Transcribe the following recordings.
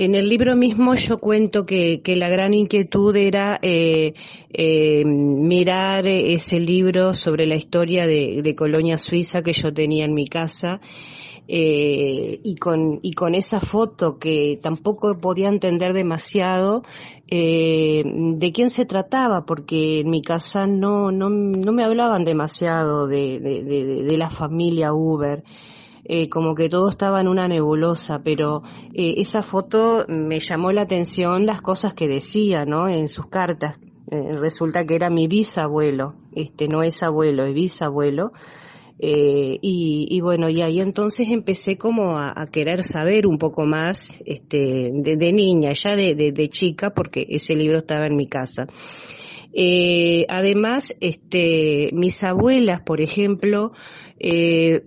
En el libro mismo yo cuento que, la gran inquietud era eh, eh, mirar ese libro sobre la historia de, Colonia Suiza que yo tenía en mi casa eh, y, con, y con esa foto que tampoco podía entender demasiado eh, de quién se trataba, porque en mi casa no, no, no me hablaban demasiado de, de, de, de la familia Uber eh, como que todo estaba en una nebulosa, pero eh, esa foto me llamó la atención las cosas que decía, ¿no? En sus cartas. Eh, resulta que era mi bisabuelo, este no es abuelo, es bisabuelo. Eh, y, y, bueno, y ahí entonces empecé como a, querer saber un poco más este, de, niña, ya de, de, chica, porque ese libro estaba en mi casa. Eh, además, este, mis abuelas, por ejemplo, eh,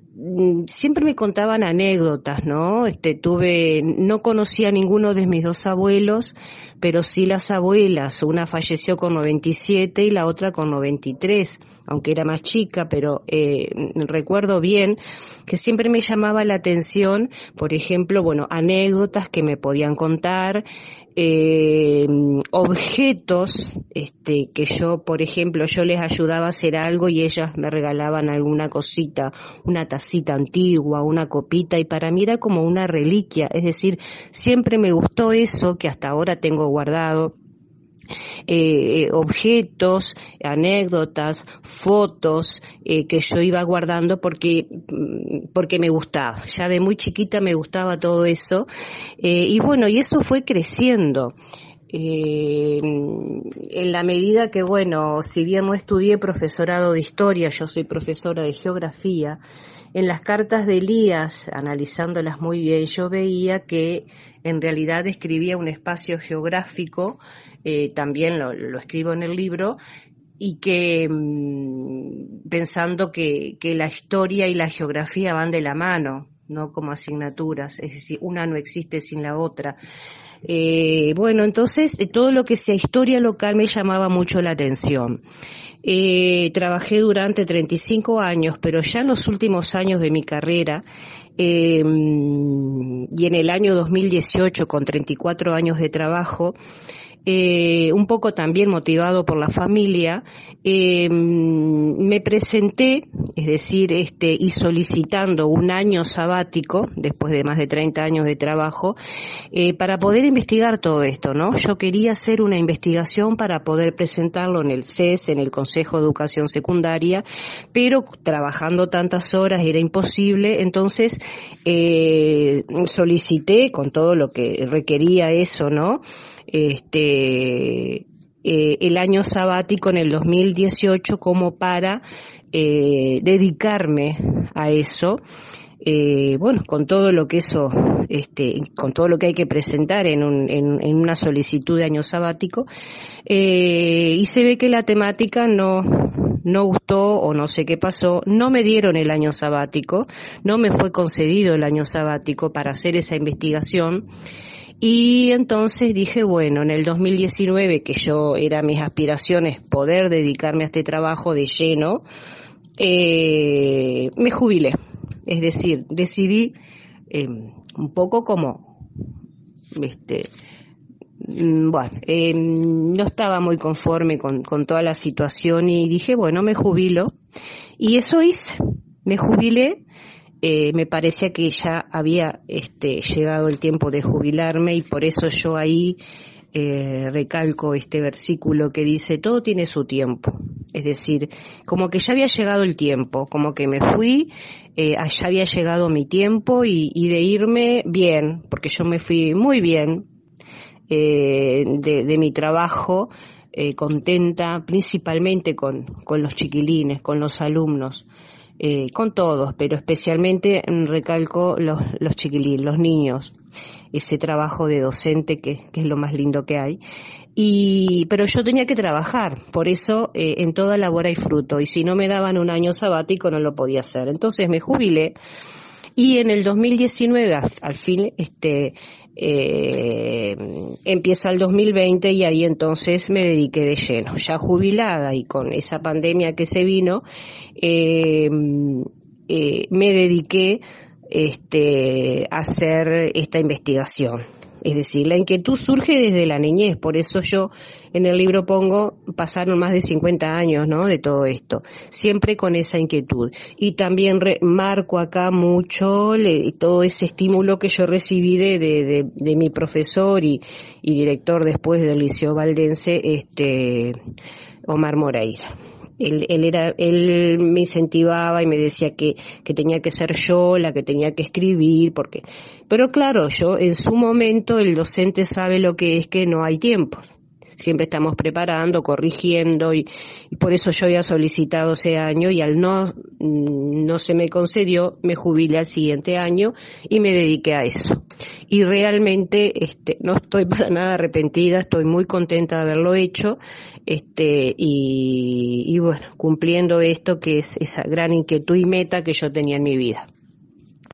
siempre me contaban anécdotas, ¿no? Este, tuve, no conocía a ninguno de mis dos abuelos, pero sí las abuelas. Una falleció con 97 y la otra con 93, aunque era más chica, pero eh, recuerdo bien que siempre me llamaba la atención, por ejemplo, bueno, anécdotas que me podían contar, eh, objetos este, que yo, por ejemplo, yo les ayudaba a hacer algo y ellas me regalaban alguna cosita, una tacita antigua, una copita, y para mí era como una reliquia, es decir, siempre me gustó eso que hasta ahora tengo guardado eh, objetos, anécdotas, fotos eh, que yo iba guardando porque, mm, porque me gustaba. Ya de muy chiquita me gustaba todo eso. Eh, y bueno, y eso fue creciendo. Eh, en la medida que, bueno, si bien no estudié profesorado de historia, yo soy profesora de geografía, en las cartas de Elías, analizándolas muy bien, yo veía que en realidad describía un espacio geográfico eh, también lo, escribo en el libro, y que mmm, pensando que, que la historia y la geografía van de la mano, no como asignaturas, es decir, una no existe sin la otra. Eh, bueno, entonces todo lo que sea historia local me llamaba mucho la atención. Eh, trabajé durante 35 años, pero ya en los últimos años de mi carrera, eh, y en el año 2018, con 34 años de trabajo, eh, un poco también motivado por la familia, eh, me presenté, es decir, este, y solicitando un año sabático, después de más de 30 años de trabajo, eh, para poder investigar todo esto, ¿no? Yo quería hacer una investigación para poder presentarlo en el CES, en el Consejo de Educación Secundaria, pero trabajando tantas horas era imposible, entonces eh, solicité con todo lo que requería eso, ¿no? Este, eh, el año sabático en el 2018 como para eh, dedicarme a eso. Eh, bueno, con todo lo que eso, este, con todo lo que hay que presentar en, un, en, una solicitud de año sabático, eh, y se ve que la temática no, no gustó o no sé qué pasó, no me dieron el año sabático, no me fue concedido el año sabático para hacer esa investigación, y entonces dije, bueno, en el 2019, que yo era mis aspiraciones poder dedicarme a este trabajo de lleno, eh, me jubilé. Es decir, decidí eh, un poco como, este, mm, bueno, eh, no estaba muy conforme con, con toda la situación y dije, bueno, me jubilo. Y eso hice. Me jubilé eh, me parecía que ya había este, llegado el tiempo de jubilarme y por eso yo ahí eh, recalco este versículo que dice, todo tiene su tiempo. Es decir, como que ya había llegado el tiempo, como que me fui, eh, allá había llegado mi tiempo y, y, de irme bien, porque yo me fui muy bien eh, de, de, mi trabajo, eh, contenta principalmente con, con los chiquilines, con los alumnos eh, con todos, pero especialmente recalco los, los chiquilines, los niños, ese trabajo de docente que, que, es lo más lindo que hay. Y, pero yo tenía que trabajar, por eso eh, en toda labor hay fruto, y si no me daban un año sabático no lo podía hacer. Entonces me jubilé y en el 2019, al, fin, este, eh, empieza el 2020 y ahí entonces me dediqué de lleno, ya jubilada y con esa pandemia que se vino, eh, eh, me dediqué este, a hacer esta investigación. Es decir, la inquietud surge desde la niñez, por eso yo en el libro pongo, pasaron más de 50 años, ¿no? De todo esto, siempre con esa inquietud. Y también marco acá mucho todo ese estímulo que yo recibí de, de, de, mi profesor y, y, director después del Liceo Valdense, este, Omar Moreira. Él, él, era, él me incentivaba y me decía que, que tenía que ser yo la que tenía que escribir, porque, pero claro, yo en su momento el docente sabe lo que es que no hay tiempo siempre estamos preparando, corrigiendo y, por eso yo había solicitado ese año y al no, mm, no se me concedió, me jubilé al siguiente año y me dediqué a eso. Y realmente este, no estoy para nada arrepentida, estoy muy contenta de haberlo hecho este, y, y bueno, cumpliendo esto que es esa gran inquietud y meta que yo tenía en mi vida.